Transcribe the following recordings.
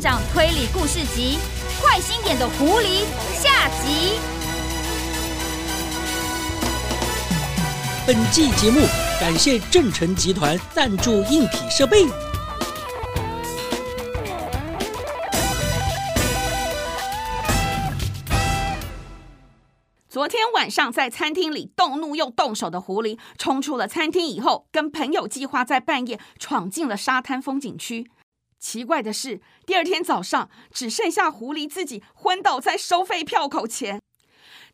长推理故事集：坏心眼的狐狸下集。本季节目感谢正成集团赞助硬体设备。昨天晚上在餐厅里动怒又动手的狐狸，冲出了餐厅以后，跟朋友计划在半夜闯进了沙滩风景区。奇怪的是，第二天早上只剩下狐狸自己昏倒在收费票口前。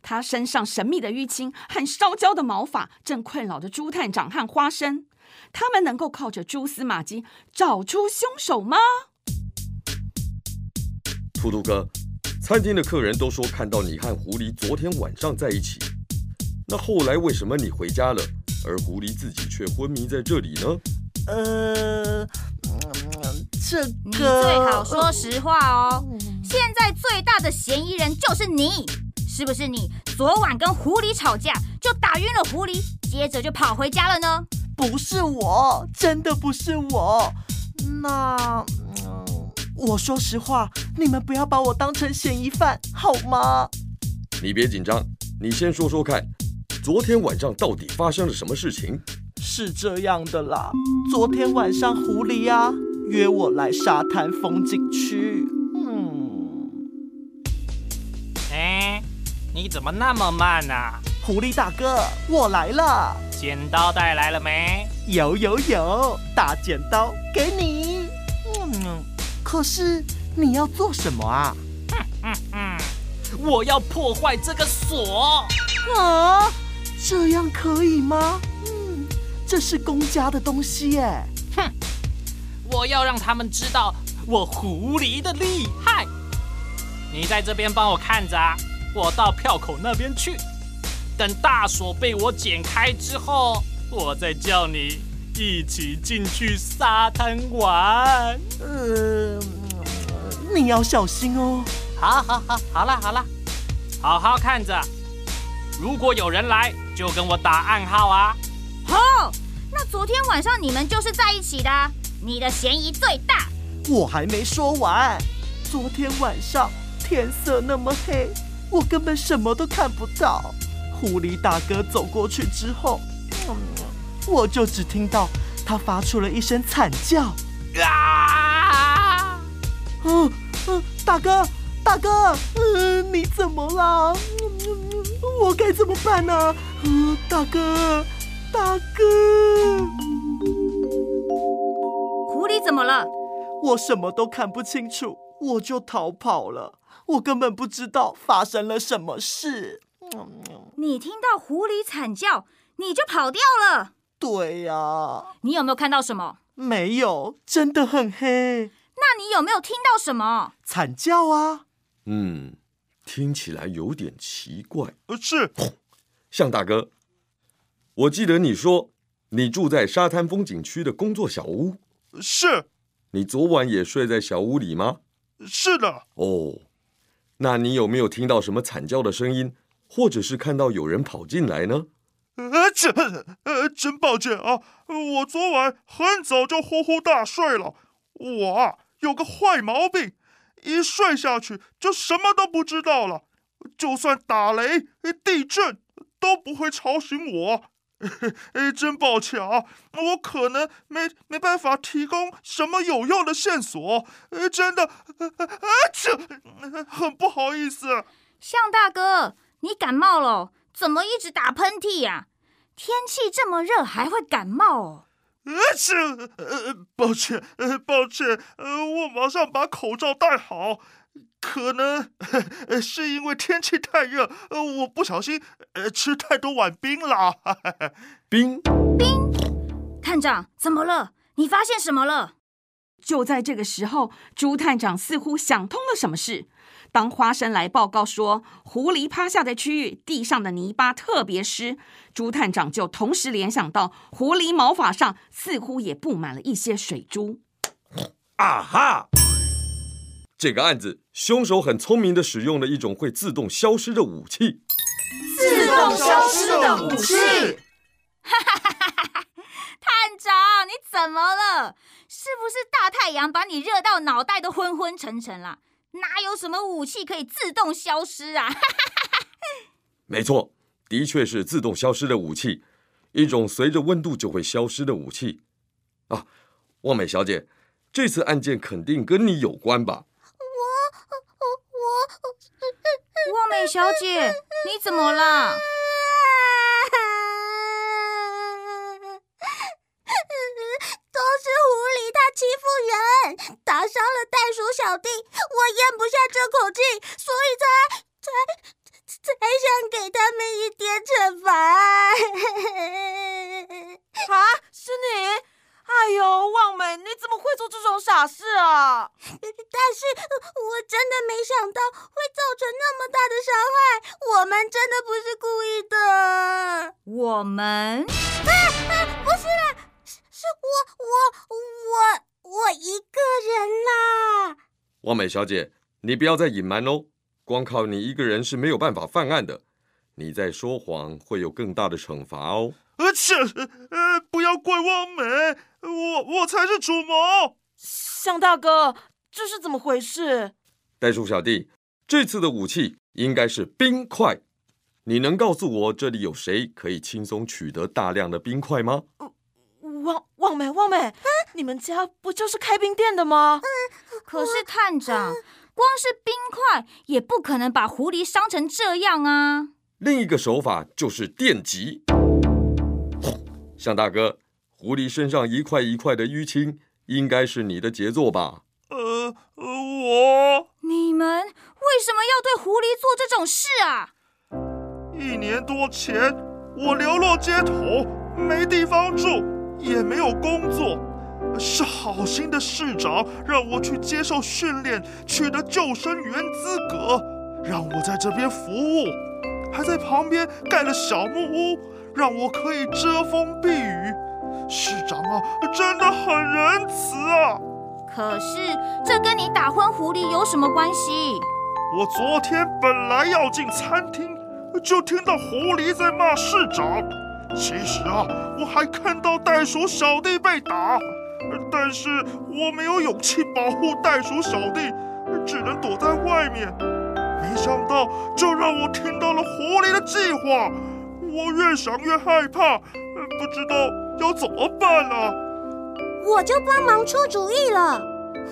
他身上神秘的淤青和烧焦的毛发，正困扰着朱探长和花生。他们能够靠着蛛丝马迹找出凶手吗？兔兔哥，餐厅的客人都说看到你和狐狸昨天晚上在一起。那后来为什么你回家了，而狐狸自己却昏迷在这里呢？呃。这个你最好说实话哦。现在最大的嫌疑人就是你，是不是你昨晚跟狐狸吵架，就打晕了狐狸，接着就跑回家了呢？不是我，真的不是我。那，嗯，我说实话，你们不要把我当成嫌疑犯，好吗？你别紧张，你先说说看，昨天晚上到底发生了什么事情？是这样的啦，昨天晚上狐狸啊。约我来沙滩风景区。嗯，哎，你怎么那么慢啊？狐狸大哥，我来了。剪刀带来了没？有有有，大剪刀给你。嗯，可是你要做什么啊？哼哼哼，我要破坏这个锁。啊，这样可以吗？嗯，这是公家的东西耶。哼。我要让他们知道我狐狸的厉害。你在这边帮我看着啊，我到票口那边去。等大锁被我剪开之后，我再叫你一起进去沙滩玩。呃，你要小心哦。好好好，好了好了，好好看着。如果有人来，就跟我打暗号啊。好，那昨天晚上你们就是在一起的。你的嫌疑最大。我还没说完。昨天晚上天色那么黑，我根本什么都看不到。狐狸大哥走过去之后，嗯，我就只听到他发出了一声惨叫。啊！嗯嗯，大哥，大哥，嗯，你怎么了？嗯，我该怎么办呢？嗯，大哥，大哥。了？我什么都看不清楚，我就逃跑了。我根本不知道发生了什么事。你听到狐狸惨叫，你就跑掉了？对呀。你有没有看到什么？没有，真的很黑。那你有没有听到什么？惨叫啊。嗯，听起来有点奇怪。呃是。向大哥，我记得你说你住在沙滩风景区的工作小屋。是，你昨晚也睡在小屋里吗？是的。哦，那你有没有听到什么惨叫的声音，或者是看到有人跑进来呢？呃，真呃，真抱歉啊，我昨晚很早就呼呼大睡了。我啊，有个坏毛病，一睡下去就什么都不知道了，就算打雷、地震都不会吵醒我。哎，真抱歉啊，我可能没没办法提供什么有用的线索。呃，真的，啊，这很不好意思。向大哥，你感冒了？怎么一直打喷嚏呀？天气这么热，还会感冒哦？呃，这，呃，抱歉，呃，抱歉，呃，我马上把口罩戴好。可能呃是因为天气太热，呃，我不小心呃吃太多碗冰了。冰冰，探长怎么了？你发现什么了？就在这个时候，朱探长似乎想通了什么事。当花生来报告说狐狸趴下的区域地上的泥巴特别湿，朱探长就同时联想到狐狸毛发上似乎也布满了一些水珠。啊哈！这个案子，凶手很聪明的使用了一种会自动消失的武器。自动消失的武器！哈哈哈哈哈！探长，你怎么了？是不是大太阳把你热到脑袋都昏昏沉沉了？哪有什么武器可以自动消失啊？没错，的确是自动消失的武器，一种随着温度就会消失的武器。啊，望美小姐。这次案件肯定跟你有关吧？我我我，望美小姐，你怎么了？都是狐狸，它欺负人，打伤了袋鼠小弟，我咽不下这口气，所以才才才想给他们一点惩罚。啊，是你？哎呦，望美，你怎么会做这种傻事啊？但是我真的没想到会造成那么大的伤害，我们真的不是故意的。我们？啊啊，不是啦，是是我我我我一个人啦。望美小姐，你不要再隐瞒喽，光靠你一个人是没有办法犯案的，你在说谎会有更大的惩罚哦。而且，呃，不要怪望美，我我才是主谋。向大哥，这是怎么回事？袋鼠小弟，这次的武器应该是冰块。你能告诉我这里有谁可以轻松取得大量的冰块吗？望望美，望美，啊，你们家不就是开冰店的吗？可是探长，光是冰块也不可能把狐狸伤成这样啊。另一个手法就是电击。向大哥，狐狸身上一块一块的淤青，应该是你的杰作吧？呃，我。你们为什么要对狐狸做这种事啊？一年多前，我流落街头，没地方住，也没有工作，是好心的市长让我去接受训练，取得救生员资格，让我在这边服务，还在旁边盖了小木屋。让我可以遮风避雨，市长啊，真的很仁慈啊！可是这跟你打昏狐狸有什么关系？我昨天本来要进餐厅，就听到狐狸在骂市长。其实啊，我还看到袋鼠小弟被打，但是我没有勇气保护袋鼠小弟，只能躲在外面。没想到，就让我听到了狐狸的计划。我越想越害怕，不知道要怎么办了。我就帮忙出主意了。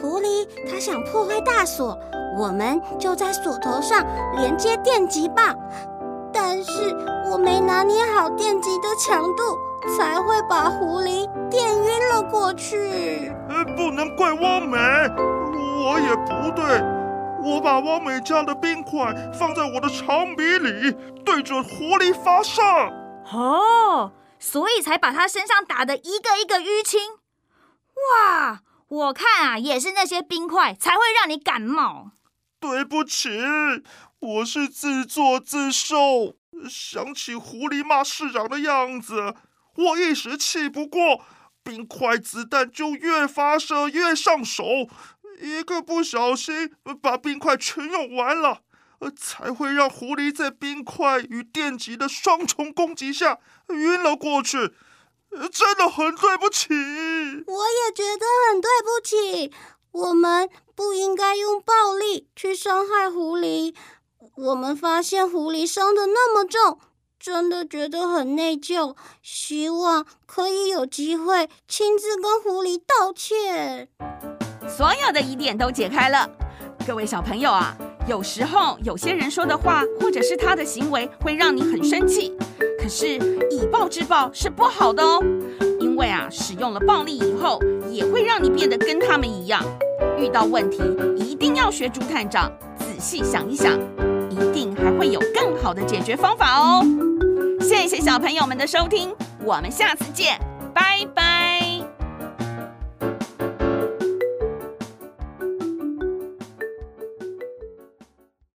狐狸它想破坏大锁，我们就在锁头上连接电极棒。但是我没拿捏好电极的强度，才会把狐狸电晕了过去。呃，不能怪汪美，我也不对。我把汪美家的冰块放在我的长笔里，对准狐狸发射。哦，所以才把他身上打的一个一个淤青。哇，我看啊，也是那些冰块才会让你感冒。对不起，我是自作自受。想起狐狸骂市长的样子，我一时气不过，冰块子弹就越发射越上手。一个不小心把冰块全用完了，才会让狐狸在冰块与电击的双重攻击下晕了过去。真的很对不起。我也觉得很对不起。我们不应该用暴力去伤害狐狸。我们发现狐狸伤的那么重，真的觉得很内疚。希望可以有机会亲自跟狐狸道歉。所有的疑点都解开了，各位小朋友啊，有时候有些人说的话或者是他的行为会让你很生气，可是以暴制暴是不好的哦，因为啊，使用了暴力以后也会让你变得跟他们一样。遇到问题一定要学猪探长，仔细想一想，一定还会有更好的解决方法哦。谢谢小朋友们的收听，我们下次见，拜拜。